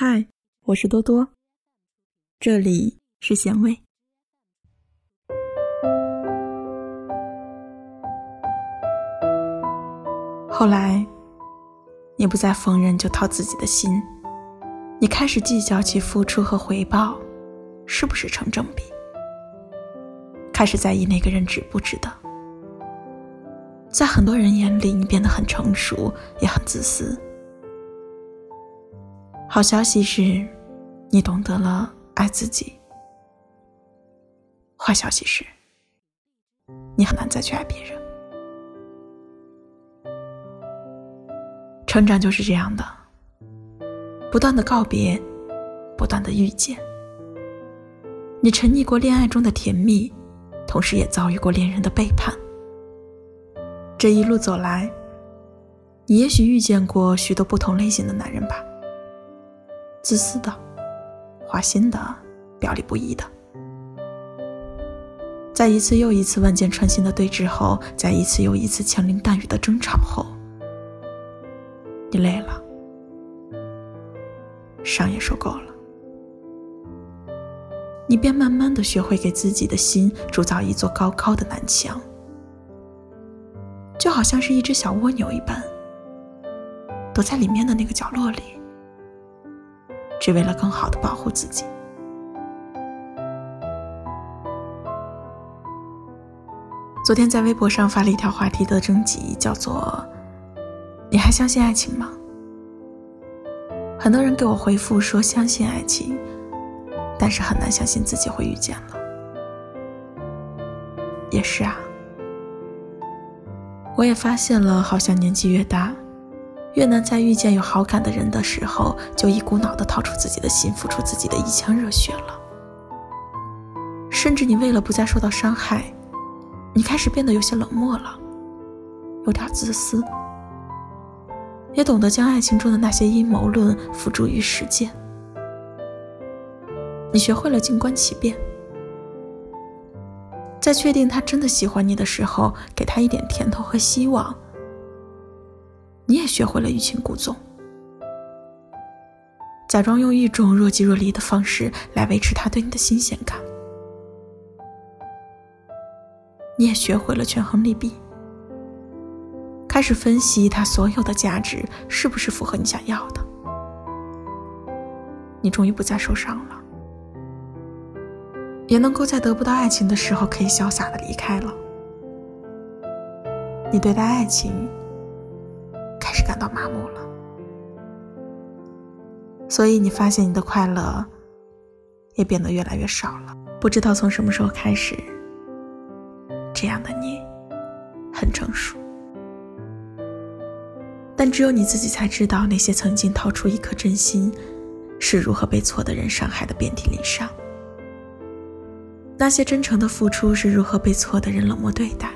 嗨，我是多多，这里是咸味。后来，你不再逢人就掏自己的心，你开始计较起付出和回报是不是成正比，开始在意那个人值不值得。在很多人眼里，你变得很成熟，也很自私。好消息是，你懂得了爱自己。坏消息是，你很难再去爱别人。成长就是这样的，不断的告别，不断的遇见。你沉溺过恋爱中的甜蜜，同时也遭遇过恋人的背叛。这一路走来，你也许遇见过许多不同类型的男人吧。自私的、花心的、表里不一的，在一次又一次万箭穿心的对峙后，在一次又一次枪林弹雨的争吵后，你累了，伤也受够了，你便慢慢的学会给自己的心铸造一座高高的南墙，就好像是一只小蜗牛一般，躲在里面的那个角落里。只为了更好的保护自己。昨天在微博上发了一条话题的征集，叫做“你还相信爱情吗？”很多人给我回复说相信爱情，但是很难相信自己会遇见了。也是啊，我也发现了，好像年纪越大。越难在遇见有好感的人的时候，就一股脑的掏出自己的心，付出自己的一腔热血了。甚至你为了不再受到伤害，你开始变得有些冷漠了，有点自私，也懂得将爱情中的那些阴谋论付诸于实践。你学会了静观其变，在确定他真的喜欢你的时候，给他一点甜头和希望。你也学会了欲擒故纵，假装用一种若即若离的方式来维持他对你的新鲜感。你也学会了权衡利弊，开始分析他所有的价值是不是符合你想要的。你终于不再受伤了，也能够在得不到爱情的时候可以潇洒的离开了。你对待爱情。到麻木了，所以你发现你的快乐也变得越来越少了。不知道从什么时候开始，这样的你很成熟，但只有你自己才知道，那些曾经掏出一颗真心，是如何被错的人伤害的遍体鳞伤；那些真诚的付出，是如何被错的人冷漠对待。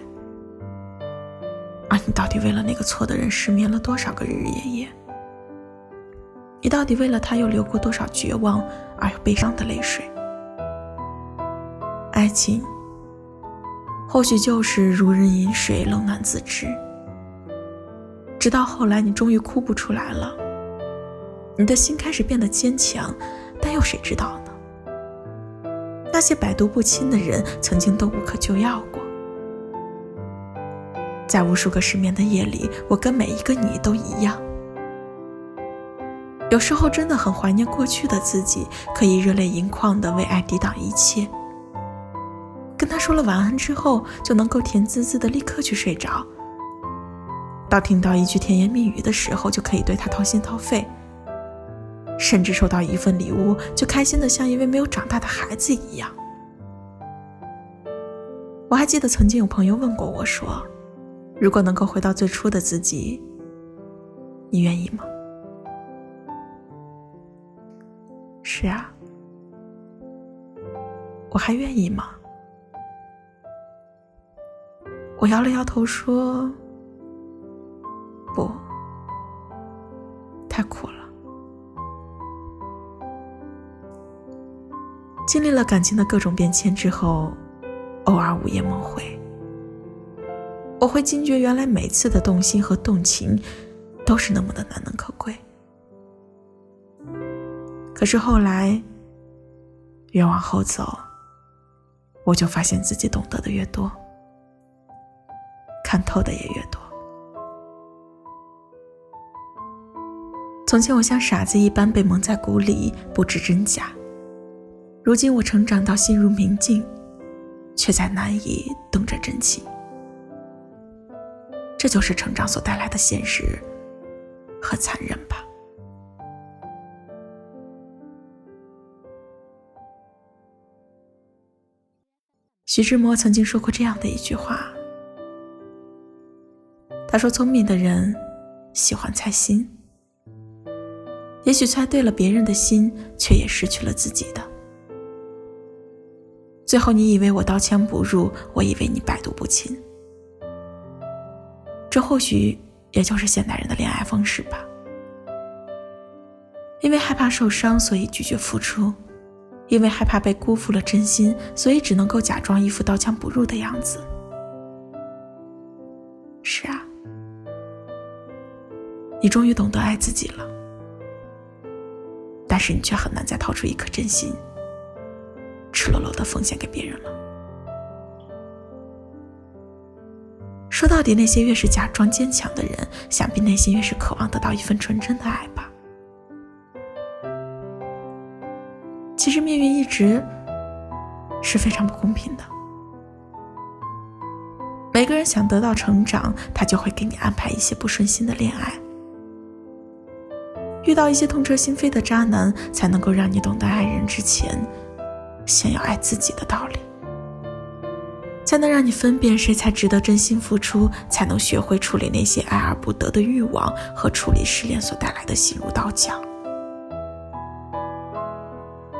到底为了那个错的人失眠了多少个日日夜夜？你到底为了他又流过多少绝望而又悲伤的泪水？爱情或许就是如人饮水，冷暖自知。直到后来，你终于哭不出来了，你的心开始变得坚强，但又谁知道呢？那些百毒不侵的人，曾经都无可救药。在无数个失眠的夜里，我跟每一个你都一样。有时候真的很怀念过去的自己，可以热泪盈眶的为爱抵挡一切。跟他说了晚安之后，就能够甜滋滋的立刻去睡着。到听到一句甜言蜜语的时候，就可以对他掏心掏肺。甚至收到一份礼物，就开心的像一位没有长大的孩子一样。我还记得曾经有朋友问过我说。如果能够回到最初的自己，你愿意吗？是啊，我还愿意吗？我摇了摇头说：“不，太苦了。”经历了感情的各种变迁之后，偶尔午夜梦回。我会惊觉，原来每次的动心和动情，都是那么的难能可贵。可是后来，越往后走，我就发现自己懂得的越多，看透的也越多。从前我像傻子一般被蒙在鼓里，不知真假。如今我成长到心如明镜，却再难以动着真情。这就是成长所带来的现实和残忍吧。徐志摩曾经说过这样的一句话，他说：“聪明的人喜欢猜心，也许猜对了别人的心，却也失去了自己的。最后，你以为我刀枪不入，我以为你百毒不侵。”这或许也就是现代人的恋爱方式吧。因为害怕受伤，所以拒绝付出；因为害怕被辜负了真心，所以只能够假装一副刀枪不入的样子。是啊，你终于懂得爱自己了，但是你却很难再掏出一颗真心，赤裸裸的奉献给别人了。说到底，那些越是假装坚强的人，想必内心越是渴望得到一份纯真的爱吧。其实命运一直是非常不公平的。每个人想得到成长，他就会给你安排一些不顺心的恋爱，遇到一些痛彻心扉的渣男，才能够让你懂得爱人之前，先要爱自己的道理。才能让你分辨谁才值得真心付出，才能学会处理那些爱而不得的欲望和处理失恋所带来的心如刀绞。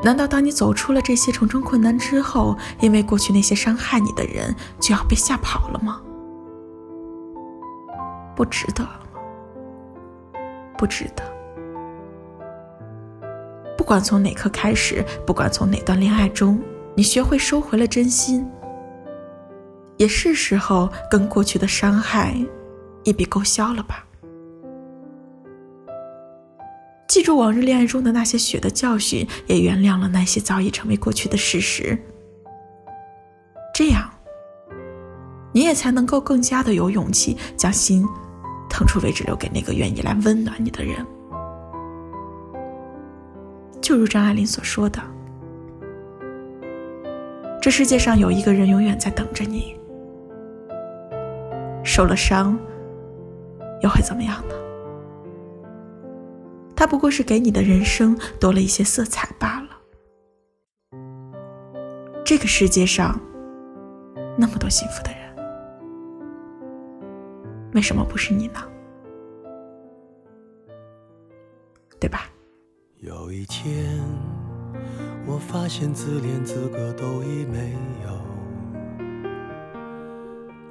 难道当你走出了这些重重困难之后，因为过去那些伤害你的人就要被吓跑了吗？不值得？不值得。不管从哪刻开始，不管从哪段恋爱中，你学会收回了真心。也是时候跟过去的伤害一笔勾销了吧。记住往日恋爱中的那些血的教训，也原谅了那些早已成为过去的事实。这样，你也才能够更加的有勇气，将心腾出位置留给那个愿意来温暖你的人。就如张爱玲所说的：“这世界上有一个人永远在等着你。”受了伤，又会怎么样呢？他不过是给你的人生多了一些色彩罢了。这个世界上那么多幸福的人，为什么不是你呢？对吧？有一天，我发现自怜资格都已没有。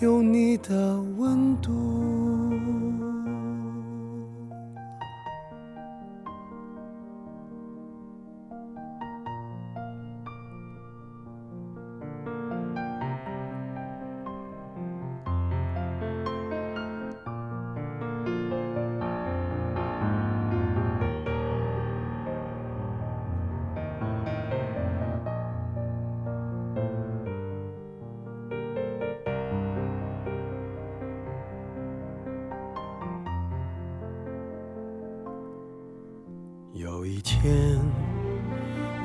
有你的温度。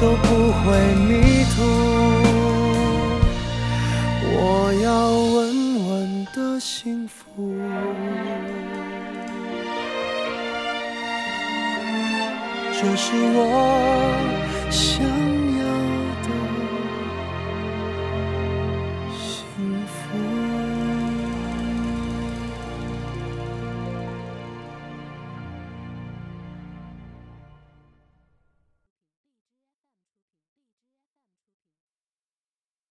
都不会迷途。我要稳稳的。幸福，这是我想。